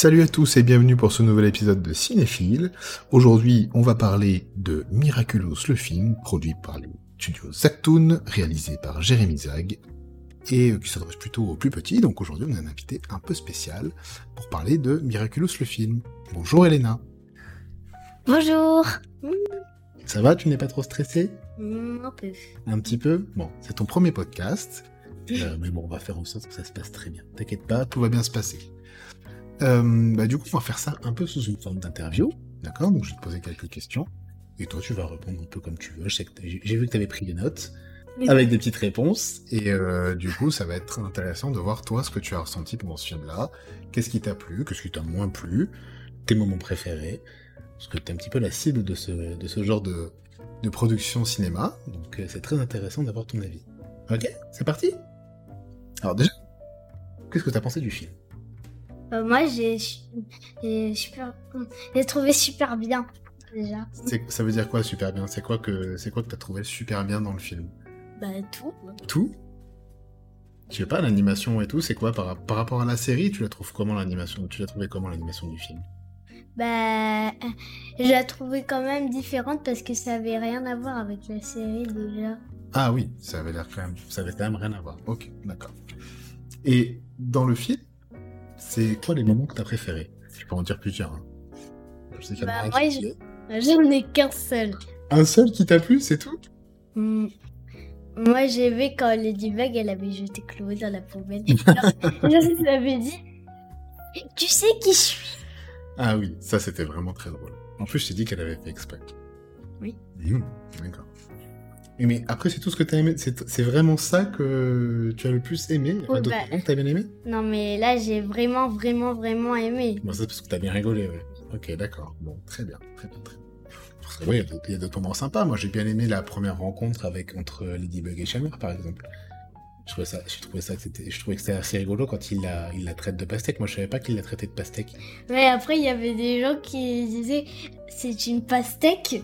Salut à tous et bienvenue pour ce nouvel épisode de Cinéphile. Aujourd'hui, on va parler de Miraculous, le film, produit par le studio Zactoon, réalisé par Jérémy Zag, et qui s'adresse plutôt aux plus petits. Donc aujourd'hui, on a un invité un peu spécial pour parler de Miraculous, le film. Bonjour Elena. Bonjour. Ça va, tu n'es pas trop stressée? Un peu. Un petit peu? Bon, c'est ton premier podcast. Euh, mais bon, on va faire en sorte que ça se passe très bien. T'inquiète pas, tout va bien se passer. Euh, bah, du coup, on va faire ça un peu sous une forme d'interview. D'accord? Donc, je vais te poser quelques questions. Et toi, tu vas répondre un peu comme tu veux. J'ai vu que tu avais pris des notes avec des petites réponses. Et euh, du coup, ça va être très intéressant de voir, toi, ce que tu as ressenti pendant ce film-là. Qu'est-ce qui t'a plu? Qu'est-ce qui t'a moins plu? Tes moments préférés? Parce que tu es un petit peu la cible de ce, de ce genre de, de production cinéma. Donc, euh, c'est très intéressant d'avoir ton avis. Ok C'est parti Alors, déjà, qu'est-ce que tu as pensé du film? Euh, moi, j'ai j'ai super, j'ai trouvé super bien déjà. C'est- Ça veut dire quoi super bien? C'est quoi que c'est quoi que t'as trouvé super bien dans le film? Bah tout. Tout? Je sais pas, l'animation et tout, c'est quoi par, par rapport à la série? Tu la trouves comment l'animation? Tu l'as trouvé comment l'animation du film? Bah, je la trouvais quand même différente parce que ça avait rien à voir avec la série déjà. Ah oui, ça avait l'air quand même, ça avait quand même rien à voir. Ok, d'accord. Et dans le film, c'est quoi les moments que t'as préférés? Je peux en dire plusieurs. hein. Je sais qu'il y en a Bah, un moi, qui- je- J'en ai qu'un seul. Un seul qui t'a plu, c'est tout? Hmm. Moi, j'ai aimé quand Ladybug, elle avait jeté Chloé dans la poubelle. je l'avais dit. Tu sais qui je suis? Ah oui, ça c'était vraiment très drôle. En plus, je t'ai dit qu'elle avait fait exprès. Oui. Mmh, D'accord. Mais après, c'est tout ce que t'as aimé. C'est vraiment ça que tu as le plus aimé? Il y a pas Oui, d'autres moments que t'as bien aimé? Non, mais là, j'ai vraiment, vraiment, vraiment aimé. Bon, c'est parce que t'as bien rigolé, ouais. Ok, d'accord. Bon, très bien, très bien, très bien. Oui, il y a d'autres- moments sympas. Moi, j'ai bien aimé la première rencontre avec entre Ladybug et Chalmer, par exemple. Je trouvais ça, je trouvais ça, que c'était, je trouvais que c'était assez rigolo quand il la, il la traite de pastèque. Moi, je savais pas qu'il la traitait de pastèque. Mais après, il y avait des gens qui disaient c'est une pastèque.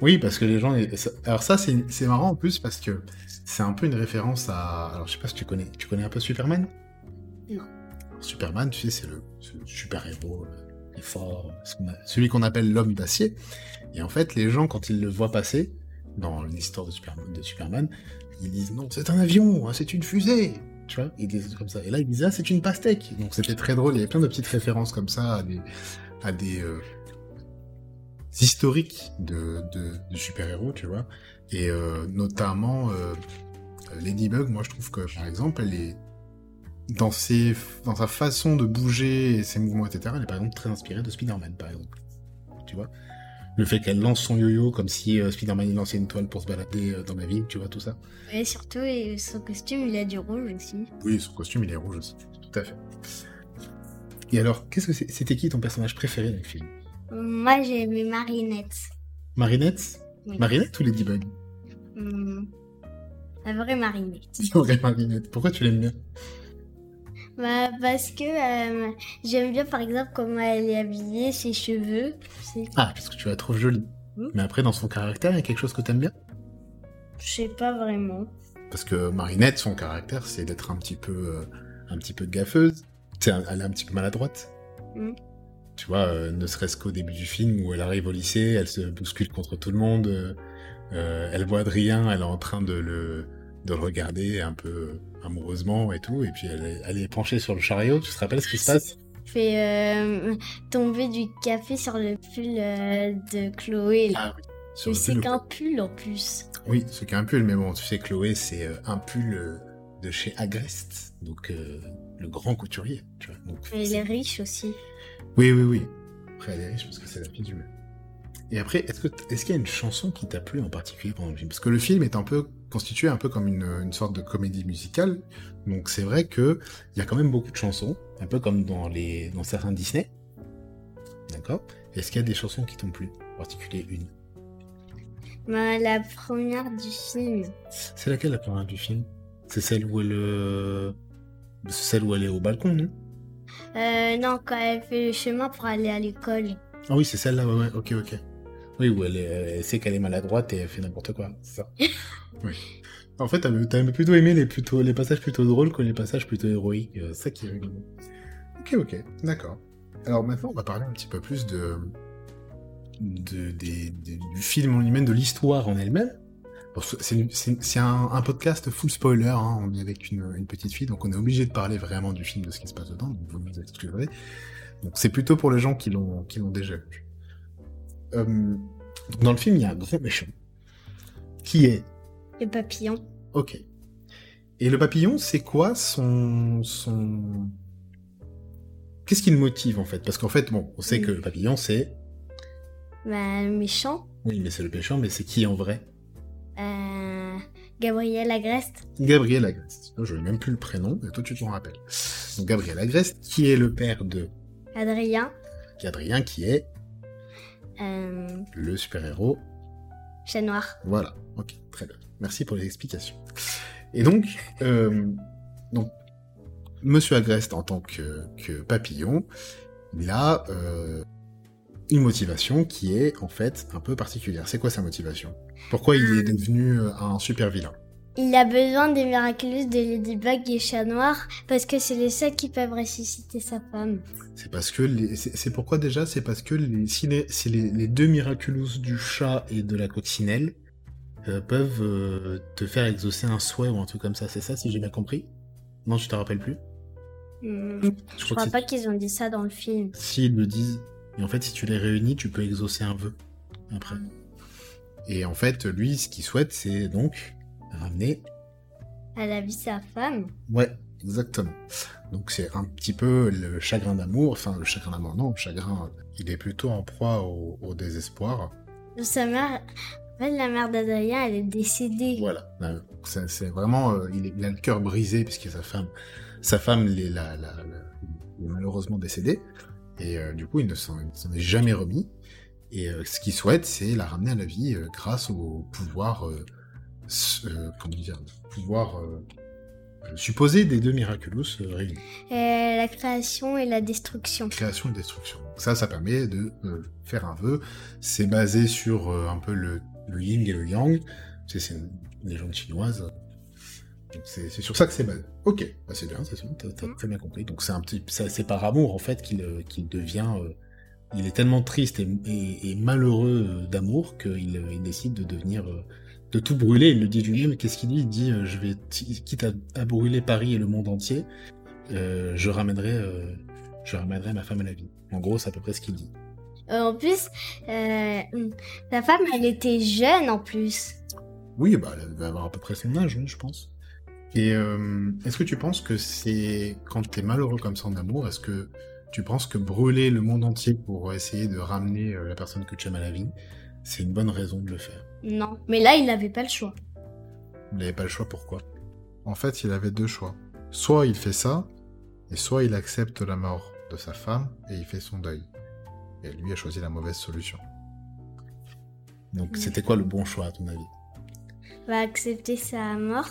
Oui, parce que les gens. Alors ça, c'est marrant en plus parce que c'est un peu une référence à. Alors je sais pas si tu connais. Tu connais un peu Superman? Non. Superman, tu sais, c'est le, super héros, le fort, celui qu'on appelle l'homme d'acier. Et en fait, les gens quand ils le voient passer dans l'histoire de Superman, de Superman, ils disent non, c'est un avion, hein, c'est une fusée. Tu vois, ils disent comme ça. Et là, ils disent ah, c'est une pastèque. Donc c'était très drôle. Il y avait plein de petites références comme ça à des, euh, historiques de super-héros, tu vois. Et euh, notamment euh, Ladybug, moi je trouve que par exemple, elle est dans, ses, dans sa façon de bouger et ses mouvements, etc., elle est par exemple très inspirée de Spider-Man, par exemple. Tu vois? Le fait qu'elle lance son yo-yo comme si euh, Spider-Man lançait une toile pour se balader euh, dans la ville, tu vois, tout ça. Et surtout, et son costume, il a du rouge aussi. Oui, son costume il est rouge aussi, tout à fait. Et alors, qu'est-ce que c'était qui ton personnage préféré dans le film? Moi, j'ai aimé Marinette. Marinette? Oui. Marinette ou Ladybug Hmm. La vraie Marinette. C'est vrai, Marinette. Pourquoi tu l'aimes bien? Bah, parce que euh, j'aime bien, par exemple, comment elle est habillée, ses cheveux. C'est- Ah, parce que tu la trouves jolie. Hmm. Mais après, dans son caractère, il y a quelque chose que t'aimes bien? Je sais pas vraiment. Parce que Marinette, son caractère, c'est d'être un petit peu, euh, un petit peu gaffeuse. Sais, elle est un petit peu maladroite. Hmm. Tu vois, euh, ne serait-ce qu'au début du film où elle arrive au lycée, elle se bouscule contre tout le monde, elle voit Adrien, elle est en train de le, de le regarder un peu amoureusement et tout, et puis elle est, elle est penchée sur le chariot. Tu te rappelles ce qui se passe? Fait euh, tomber du café sur le pull euh, de Chloé. là. Ah oui. C'est qu'un pull en plus. Oui, ce qu'est un pull, mais bon, tu sais, Chloé, c'est euh, un pull euh, de chez Agreste, donc euh, le grand couturier, tu vois. Donc, c'est- est riche aussi. Oui, oui, oui. Après, elle est riche parce que c'est la fille du maire. Et après, est-ce que est-ce qu'il y a une chanson qui t'a plu en particulier pendant le film? Parce que le film est un peu constitué un peu comme une, une sorte de comédie musicale. Donc c'est vrai que il y a quand même beaucoup de chansons, un peu comme dans les dans certains Disney. D'accord? Est-ce qu'il y a des chansons qui t'ont plu En particulier une? Bah, la première du film. C'est laquelle la première du film? C'est celle où elle euh, celle où elle est au balcon, non? Euh, non, quand elle fait le chemin pour aller à l'école. Ah oui, c'est celle-là, ouais, ouais, ok, ok. Oui, où elle, est- elle sait qu'elle est maladroite et elle fait n'importe quoi, c'est ça? oui. En fait, t'avais plutôt aimé les, passages plutôt drôles que les passages plutôt héroïques. euh, ça qui est rigolo. Ok, ok, d'accord. Alors maintenant, on va parler un petit peu plus du film en lui-même, de l'histoire en elle-même. C'est un, podcast full spoiler, hein, on est avec une, petite fille, donc on est obligé de parler vraiment du film, de ce qui se passe dedans, donc vous nous excuserez. Donc c'est plutôt pour les gens qui l'ont déjà vu. Euh, dans le film, il y a un grand méchant, qui est Le papillon. Ok. Et le papillon, c'est quoi son son Qu'est-ce qui le motive en fait? Parce qu'en fait, bon, on sait que le papillon, c'est Bah, le méchant. oui, mais c'est le méchant, mais c'est qui en vrai? Euh, Gabriel Agreste. Gabriel Agreste. Je n'ai même plus le prénom, mais toi tu t'en rappelles. Donc Gabriel Agreste, qui est le père de Adrien. Adrien, qui est Euh, le super-héros. Chat Noir. Voilà. Ok, très bien. Merci pour les explications. Et donc, euh, donc Monsieur Agreste, en tant que, que papillon, il a euh, une motivation qui est en fait un peu particulière. C'est quoi sa motivation? Pourquoi il est devenu euh, un super vilain? Il a besoin des miraculeuses de Ladybug et Chat Noir parce que c'est les seuls qui peuvent ressusciter sa femme. C'est parce que les- c'est pourquoi déjà? C'est parce que les, si les, si les, les deux miraculous du chat et de la coccinelle euh, peuvent euh, te faire exaucer un souhait ou un truc comme ça. C'est ça, si j'ai bien compris? Non, tu te rappelles plus? Hmm, Je Je crois crois que pas qu'ils ont dit ça dans le film. S'ils le disent, et en fait, si tu les réunis, tu peux exaucer un vœu après. Et en fait, lui, ce qu'il souhaite, c'est donc ramener. Elle a vu sa femme. Ouais, exactement. Donc c'est un petit peu le chagrin d'amour, enfin le chagrin d'amour, non, le chagrin, il est plutôt en proie au, au désespoir. Sa mère. En fait, la mère d'Adrien, elle est décédée. Voilà, Euh, c'est vraiment, euh, il, est- il a le cœur brisé puisque sa femme, sa femme la, la- la- est malheureusement décédée et euh, du coup il ne s'en est jamais remis. Et euh, ce qu'il souhaite, c'est la ramener à la vie grâce au pouvoir, euh, comment dire, pouvoir euh, euh, supposé des deux miraculous euh, réunis. Euh, la création et la destruction. Création et destruction. Ça, ça permet de euh, faire un vœu. C'est basé sur euh, un peu le, le yin et le yang. C'est une légende chinoise. C'est sur ça que c'est basé. Ok, bah c'est bien, c'est t'as t'as très bien compris. Donc c'est un petit, c'est par amour en fait qu'il devient. il est tellement triste et, et- et malheureux d'amour qu'il il décide de devenir, de tout brûler. Il le dit lui-même. Qu'est-ce qu'il dit? Il dit, euh, je vais, quitte à, à brûler Paris et le monde entier, euh, je ramènerai, euh, je ramènerai ma femme à la vie. En gros, c'est à peu près ce qu'il dit. En plus, sa femme, elle était jeune en plus. Oui, bah, elle va avoir à peu près son âge, oui, je pense. Et est-ce que tu penses que c'est quand t'es malheureux comme ça en amour, est-ce que tu penses que brûler le monde entier pour essayer de ramener la personne que tu aimes à la vie, c'est une bonne raison de le faire Non. Mais là, il n'avait pas le choix. Il n'avait pas le choix, pourquoi? En fait, il avait deux choix. Soit il fait ça, et soit il accepte la mort de sa femme et il fait son deuil. Et lui a choisi la mauvaise solution. Donc c'était quoi le bon choix à ton avis? Va accepter sa mort.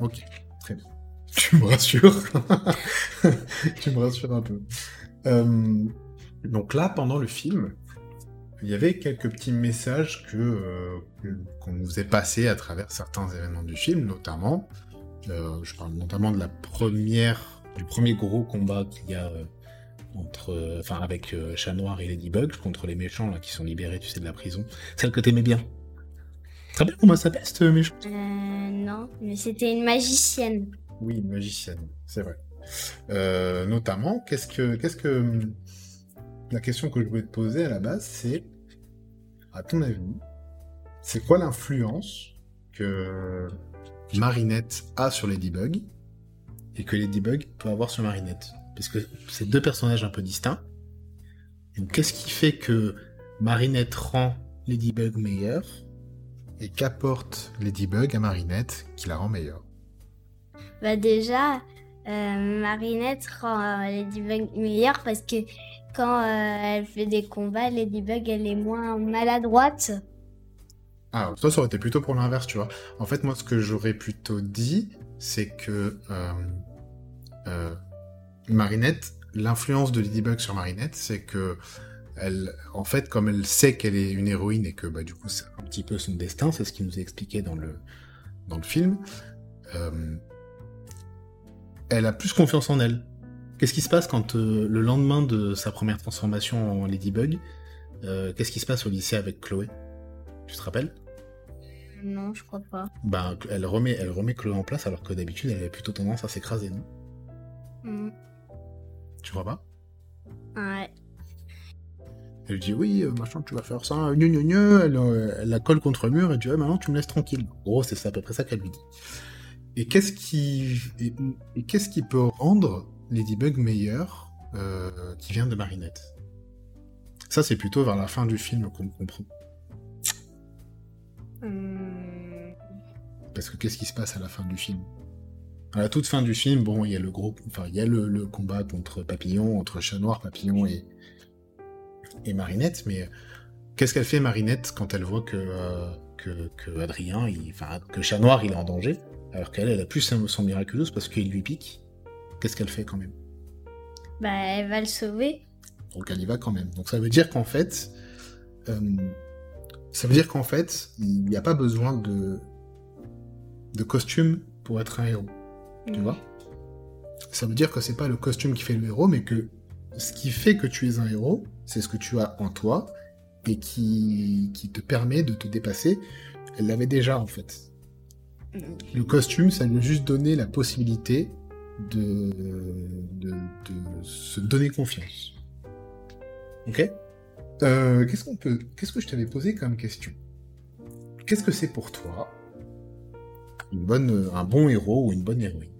Ok, très bien. Tu me rassures. tu me rassures un peu. Euh, donc là, pendant le film, il y avait quelques petits messages que euh, que- qu'on nous faisait passer à travers certains événements du film, notamment, euh, je parle notamment de la première, du premier gros combat qu'il y a euh, entre, enfin avec Chat Noir et Ladybug contre les méchants là qui sont libérés, tu sais, de la prison. Celle que t'aimais bien. Très bien, comment ça s'appelle ce méchant Euh, non. Mais c'était une magicienne. Oui, une magicienne, c'est vrai. Notamment, qu'est-ce que, qu'est-ce que, la question que je voulais te poser à la base, c'est, à ton avis, c'est quoi l'influence que Marinette a sur Ladybug et que Ladybug peut avoir sur Marinette? Parce que c'est deux personnages un peu distincts. Qu'est-ce qui fait que Marinette rend Ladybug meilleure Et qu'apporte Ladybug à Marinette qui la rend meilleure? Bah déjà, euh, Marinette rend Ladybug meilleure parce que quand euh, elle fait des combats, Ladybug, elle est moins maladroite. Ah, ça aurait été plutôt pour l'inverse, tu vois. En fait, moi, ce que j'aurais plutôt dit, c'est que euh, euh, Marinette, l'influence de Ladybug sur Marinette, c'est que elle, en fait, comme elle sait qu'elle est une héroïne et que bah, du coup c'est un petit peu son destin, c'est ce qui nous est expliqué dans le, dans le film, elle a plus confiance en elle. Qu'est-ce qui se passe quand euh, le lendemain de sa première transformation en Ladybug, euh, qu'est-ce qui se passe au lycée avec Chloé? Tu te rappelles? Non, je crois pas. Bah, elle remet, elle remet Chloé en place alors que d'habitude elle avait plutôt tendance à s'écraser, non? Mm. Tu crois pas? Ouais. Elle dit oui, euh, machin, tu vas faire ça, gna gna gna. Elle, euh, elle la colle contre le mur et dit ouais, maintenant tu me laisses tranquille. En gros, c'est à peu près ça qu'elle lui dit. Et qu'est-ce qui, et, et qu'est-ce qui peut rendre Ladybug meilleure euh, qui vient de Marinette Ça, c'est plutôt vers la fin du film qu'on comprend. Mm. Parce que qu'est-ce qui se passe à la fin du film? À la toute fin du film, bon, il y a le gros, enfin, il y a le, le combat contre Papillon, entre Chat Noir, Papillon et, et Marinette, mais qu'est-ce qu'elle fait Marinette quand elle voit que, euh, que, que Adrien, enfin, que Chat Noir, il est en danger, alors qu'elle, elle a plus son, son miraculous parce qu'il lui pique? Qu'est-ce qu'elle fait quand même? Bah, elle va le sauver. Donc elle y va quand même. Donc ça veut dire qu'en fait, euh, ça veut dire qu'en fait, il n'y a pas besoin de de costume pour être un héros. Tu Mm. vois? Ça veut dire que c'est pas le costume qui fait le héros, mais que ce qui fait que tu es un héros, c'est ce que tu as en toi et qui, qui te permet de te dépasser. Elle l'avait déjà en fait. Mm. Le costume, ça lui a juste donné la possibilité de, de, de se donner confiance. Ok? Euh, Qu'est-ce qu'on peut, qu'est-ce que je t'avais posé comme question? Qu'est-ce que c'est pour toi une bonne, un bon héros ou une bonne héroïne?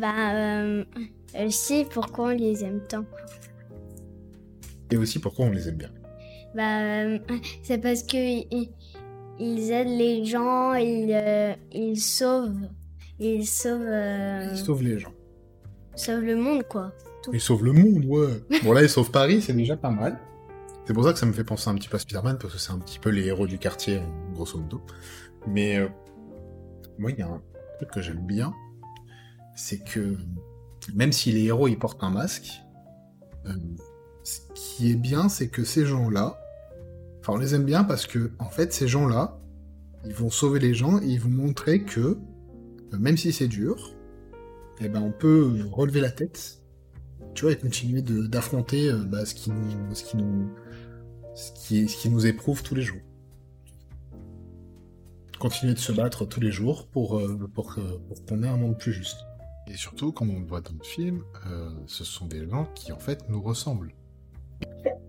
Bah, euh, sait pourquoi on les aime tant. Et aussi pourquoi on les aime bien. Bah, euh, c'est parce que ils, ils aident les gens, ils, euh, ils sauvent, ils sauvent, euh, Ils sauvent les gens. sauvent le monde, quoi. Ils sauvent le monde, ouais. Bon là, ils sauvent Paris, c'est déjà pas mal. C'est pour ça que ça me fait penser un petit peu à Spider-Man, parce que c'est un petit peu les héros du quartier, grosso modo. Mais euh, moi, il y a un truc que j'aime bien, c'est que même si les héros ils portent un masque, euh, ce qui est bien, c'est que ces gens-là, enfin on les aime bien parce que en fait ces gens-là, ils vont sauver les gens et ils vont montrer que euh, même si c'est dur, eh ben on peut relever la tête tu vois, et continuer d'affronter euh, bah, ce qui nous, ce qui nous, ce qui, ce qui nous éprouve tous les jours. Continuer de se battre tous les jours pour, euh, pour, qu'on ait un monde plus juste. Et surtout, comme on le voit dans le film, euh, ce sont des gens qui en fait nous ressemblent.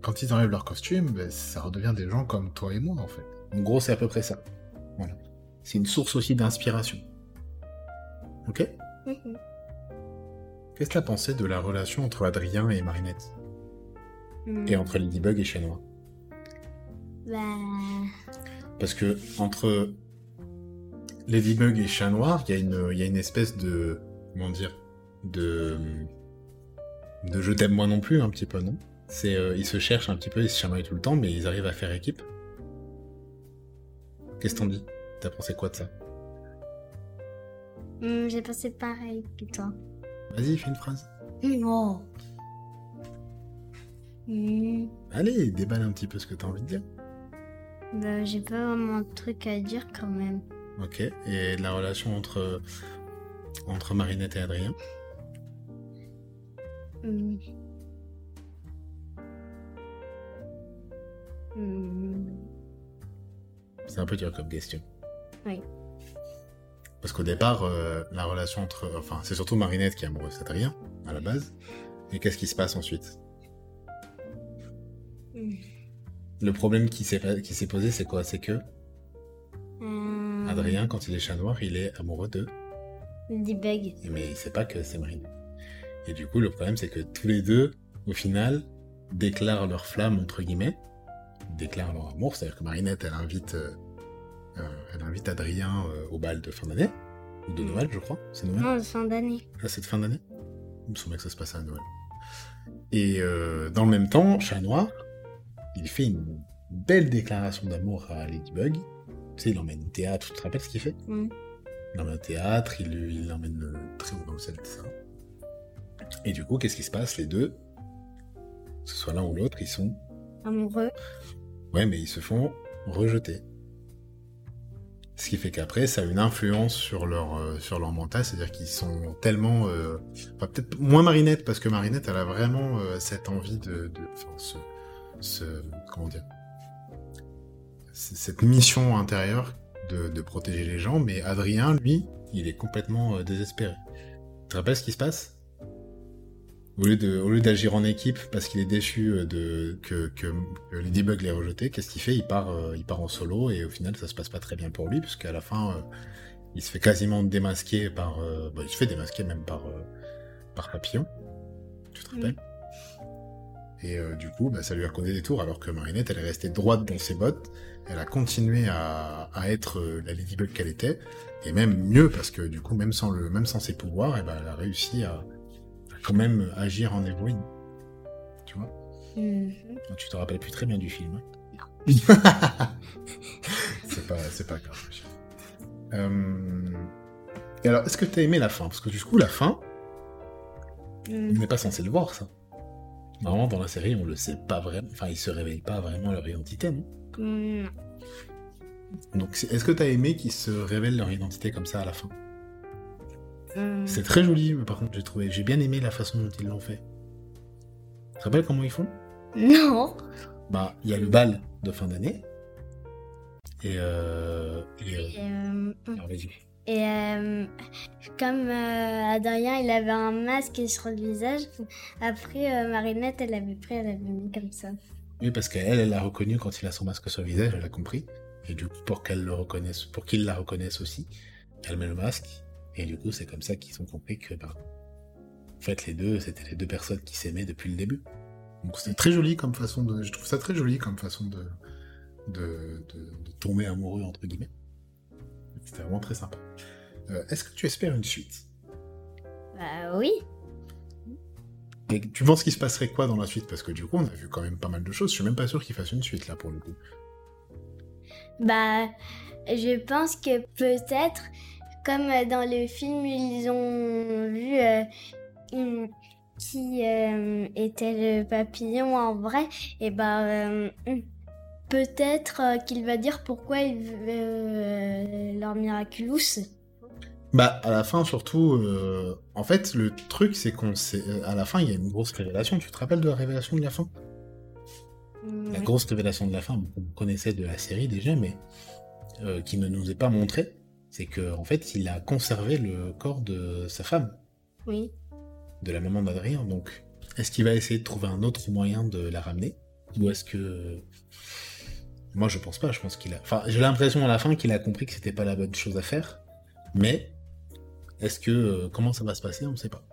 Quand ils enlèvent leur costume, ben, ça redevient des gens comme toi et moi en fait. En gros, c'est à peu près ça. Voilà. C'est une source aussi d'inspiration. Ok Mhm. Qu'est-ce que tu as pensé de la relation entre Adrien et Marinette Mm. Et entre Ladybug et Chat Noir Bah, Parce que entre Ladybug et Chat Noir, il y, a une- il y a une espèce de. Comment dire De. De je t'aime moi non plus, un petit peu, non? C'est, euh, Ils se cherchent un petit peu, ils se chamaillent tout le temps, mais ils arrivent à faire équipe. Qu'est-ce que t'en dis? T'as pensé quoi de ça? Mm, j'ai pensé pareil que toi. Vas-y, fais une phrase. Non. Mm, Allez, déballe un petit peu ce que t'as envie de dire. bah, j'ai pas vraiment de truc à dire quand même. Ok. Et la relation entre. Entre Marinette et Adrien Mm. Mm. C'est un peu dur comme question. Oui. Parce qu'au départ, euh, la relation entre... Enfin, c'est surtout Marinette qui est amoureuse d'Adrien, à la base. Et qu'est-ce qui se passe ensuite? Le problème qui s'est posé, c'est quoi? C'est que Euh, Adrien, quand il est chat noir, il est amoureux de... Ladybug. Mais il sait pas que c'est Marinette. Et du coup, le problème, c'est que tous les deux, au final, déclarent leur flamme, entre guillemets, déclarent leur amour. C'est-à-dire que Marinette, elle invite, euh, elle invite Adrien euh, au bal de fin d'année, ou de Mm. Noël, je crois. C'est Noël Non, fin d'année. à cette fin d'année Il me semblait que ça se passait à Noël. Et euh, dans le même temps, Chat Noir, il fait une belle déclaration d'amour à Ladybug. Tu sais, il l'emmène au théâtre, tu te rappelles ce qu'il fait? Mm. Il l'emmène au théâtre, il il l'emmène euh, très haut dans le ciel, tout ça. Et du coup, qu'est-ce qui se passe? Les deux, que ce soit l'un ou l'autre, ils sont. Amoureux. Ouais, mais ils se font rejeter. Ce qui fait qu'après, ça a une influence sur leur, euh, mental, c'est-à-dire qu'ils sont tellement... euh, Enfin, peut-être moins Marinette, parce que Marinette, elle a vraiment euh, cette envie de... ce, Comment dire Cette mission intérieure de, de protéger les gens, mais Adrien, lui, il est complètement désespéré. Tu te rappelles ce qui se passe? Au lieu, de, au lieu d'agir en équipe parce qu'il est déçu euh, de, que, que, que Ladybug l'ait rejeté, qu'est-ce qu'il fait? Il part, euh, il part en solo et au final ça se passe pas très bien pour lui puisqu'à la fin euh, il se fait quasiment démasquer par... euh, bah, il se fait démasquer même par, par Papillon. Tu te rappelles? Et du coup bah, ça lui a causé des tours alors que Marinette elle est restée droite dans ses bottes, elle a continué à, à être la Ladybug qu'elle était. Et même mieux parce que du coup même sans, le, même sans ses pouvoirs eh ben, elle a réussi à quand même agir en héroïne. Tu vois Mhm. Tu te rappelles plus très bien du film. hein c'est pas, pas grave. Euh... Et alors, est-ce que t'as aimé la fin? Parce que du coup, la fin, on Mhm. n'est pas censé le voir, ça. Normalement, dans la série, on le sait pas vraiment. Enfin, ils se réveillent pas vraiment leur identité, non? Mhm. Donc, est-ce que t'as aimé qu'ils se révèlent leur identité comme ça à la fin? Mhm. C'est très joli, mais par contre, j'ai trouvé, j'ai bien aimé la façon dont ils l'ont fait. Tu te rappelles comment ils font? Non. Bah, il y a le bal de fin d'année. Et, euh, et, Et, euh, et, euh, comme euh, Adrien, il avait un masque sur le visage, après euh, Marinette, elle avait pris, elle avait mis comme ça. Oui, parce qu'elle, elle l'a reconnu quand il a son masque sur le visage, elle a compris. Et du coup, pour qu'elle le reconnaisse, pour qu'il la reconnaisse aussi, elle met le masque. Et du coup, c'est comme ça qu'ils ont compris que, bah, en fait, les deux, c'était les deux personnes qui s'aimaient depuis le début. Donc c'est très joli comme façon de, je trouve ça très joli comme façon de, de, de, de tomber amoureux entre guillemets. C'était vraiment très sympa. Euh, Est-ce que tu espères une suite? Bah oui. Et tu penses qu'il se passerait quoi dans la suite? Parce que du coup, on a vu quand même pas mal de choses. Je suis même pas sûr qu'il fasse une suite là pour le coup. Bah, je pense que peut-être, comme euh, dans le film, ils ont vu euh, une- qui euh, était le papillon en vrai, et euh, peut-être euh, qu'il va dire pourquoi il veut leur miraculous. Bah, à la fin, surtout, en fait, le truc, c'est qu'on sait, à la fin, il y a une grosse révélation. Tu te rappelles de la révélation de la fin? La grosse révélation de la fin, qu'on connaissait de la série déjà, mais qui ne nous est pas montrée, c'est que, en fait, il a conservé le corps de sa femme, Oui. de la maman d'Adrien. Donc, est-ce qu'il va essayer de trouver un autre moyen de la ramener? Ou est-ce que. Moi, je pense pas. Je pense qu'il a. Enfin, j'ai l'impression à la fin qu'il a compris que c'était pas la bonne chose à faire. Mais est-ce que euh, comment ça va se passer? On ne sait pas.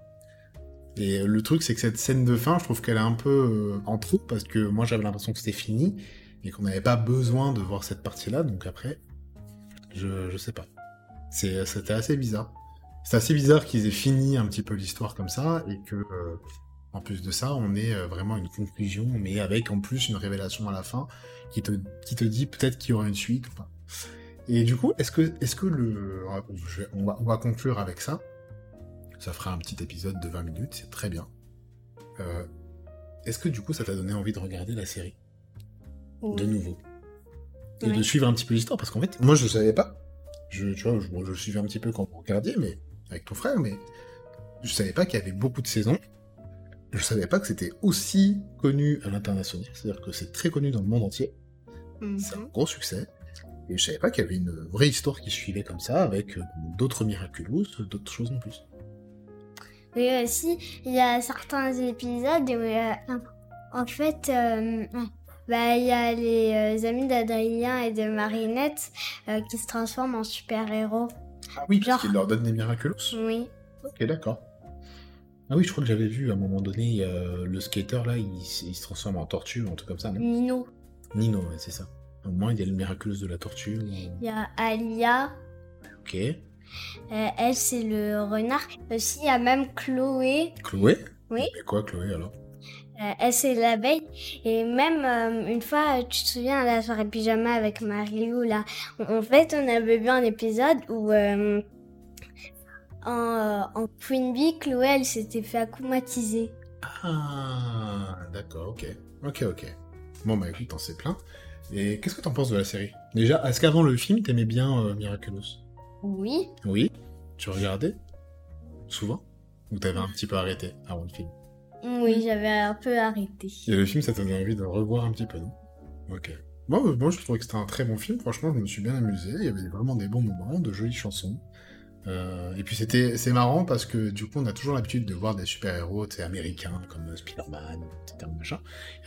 Et le truc, c'est que cette scène de fin, je trouve qu'elle est un peu euh, en trop parce que moi, j'avais l'impression que c'était fini et qu'on n'avait pas besoin de voir cette partie-là. Donc après, je je sais pas. C'est c'était assez bizarre. C'est assez bizarre qu'ils aient fini un petit peu l'histoire comme ça et que euh, en plus de ça, on ait euh, vraiment une conclusion, mais avec en plus une révélation à la fin qui te, qui te dit peut-être qu'il y aura une suite ou pas. Et du coup, est-ce que, est-ce que le, je on va, on va conclure avec ça. Ça fera un petit épisode de 20 minutes, c'est très bien. Euh, est-ce que du coup, ça t'a donné envie de regarder la série? De nouveau? Et de suivre un petit peu l'histoire Parce qu'en fait, moi, je savais pas. Je, tu vois, je, bon, je suivais un petit peu quand vous regardiez, mais avec ton frère, mais je savais pas qu'il y avait beaucoup de saisons. Je savais pas que c'était aussi connu à l'international, c'est-à-dire que c'est très connu dans le monde entier. C'est un Mhm. gros succès. Et je savais pas qu'il y avait une vraie histoire qui suivait comme ça, avec euh, d'autres miraculous, d'autres choses en plus. Oui, aussi, il y a certains épisodes où, euh, en fait, euh, bah, il y a les euh, amis d'Adrien et de Marinette euh, qui se transforment en super-héros. Ah oui, Genre- leur donne des miraculous. Oui. Ok, d'accord. Ah oui, je crois que j'avais vu à un moment donné, euh, le skater là, il, se transforme en tortue, un truc comme ça, non? Nino. Nino, ouais, c'est ça. Au moins, il y a le miraculous de la tortue. ou- Il y a Alia. Ok. euh, elle, c'est le renard. Aussi, il y a même Chloé. Chloé? Oui. Mais quoi, Chloé, alors? C'est l'abeille. Et même euh, une fois, tu te souviens, à la soirée pyjama avec Marilou, là. En fait, on avait vu un épisode où... euh, en, euh, en Queen Bee, Chloé, elle s'était fait akumatiser. Ah, d'accord, ok. Ok, ok. Bon, bah écoute, t'en sais plein. Et qu'est-ce que t'en penses de la série? Déjà, est-ce qu'avant le film, t'aimais bien euh, Miraculous? Oui. Oui. Tu regardais? Souvent? Ou t'avais un petit peu arrêté avant le film? Oui, j'avais un peu arrêté. Et le film, ça t'a donné envie de revoir un petit peu, non? Ok. Euh, moi, je trouvais que c'était un très bon film. Franchement, je me suis bien amusé. Il y avait vraiment des bons moments, de jolies chansons. Euh, et puis c'était c'est marrant parce que du coup on a toujours l'habitude de voir des super-héros américains comme Spider-Man, etc.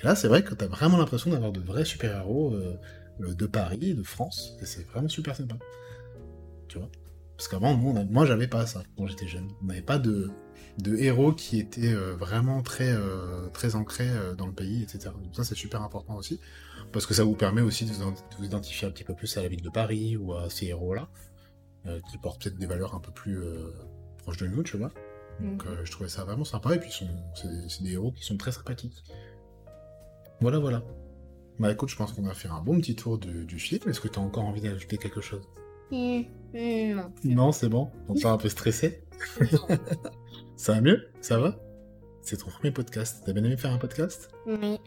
Et là c'est vrai que t'as vraiment l'impression d'avoir de vrais super-héros euh, de Paris, de France, et c'est vraiment super sympa. Tu vois? Parce qu'avant, moi j'avais pas ça quand j'étais jeune. On n'avait pas de, de héros qui étaient euh, vraiment très, euh, très ancrés euh, dans le pays, etc. Donc ça c'est super important aussi, parce que ça vous permet aussi de vous, de vous identifier un petit peu plus à la ville de Paris ou à ces héros-là qui portent peut-être des valeurs un peu plus proches de nous, tu vois. Donc Mhm. euh, je trouvais ça vraiment sympa, et puis c'est des héros qui sont très sympathiques. Voilà, voilà. Bah écoute, je pense qu'on a fait un bon petit tour du, du film. Est-ce que tu as encore envie d'ajouter quelque chose? Hmm, hmm, non. Non, c'est bon? On sent un peu stressé? Ça va mieux? Ça va? C'est ton premier podcast. T'as bien aimé faire un podcast? Oui.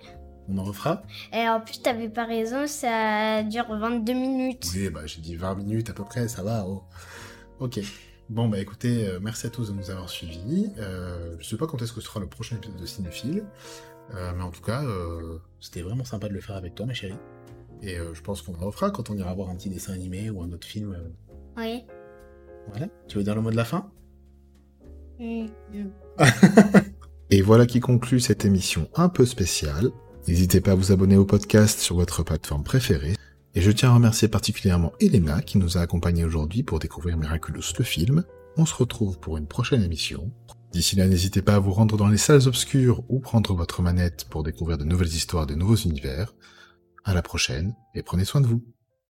On en refera? Et en plus, t'avais pas raison, ça dure 22 minutes. Oui, bah j'ai dit 20 minutes à peu près, ça va. oh. Ok. Bon, bah écoutez, euh, merci à tous de nous avoir suivis. Euh, je sais pas quand est-ce que ce sera le prochain épisode de Cinéphile, euh, mais en tout cas, c'était vraiment sympa de le faire avec toi, ma chérie. Et je pense qu'on le refera quand on ira voir un petit dessin animé ou un autre film. Oui. Voilà. Tu veux dire le mot de la fin? Et voilà qui conclut cette émission un peu spéciale. N'hésitez pas à vous abonner au podcast sur votre plateforme préférée. Et je tiens à remercier particulièrement Elena qui nous a accompagnés aujourd'hui pour découvrir Miraculous le film. On se retrouve pour une prochaine émission. D'ici là, n'hésitez pas à vous rendre dans les salles obscures ou prendre votre manette pour découvrir de nouvelles histoires, de nouveaux univers. À la prochaine et prenez soin de vous.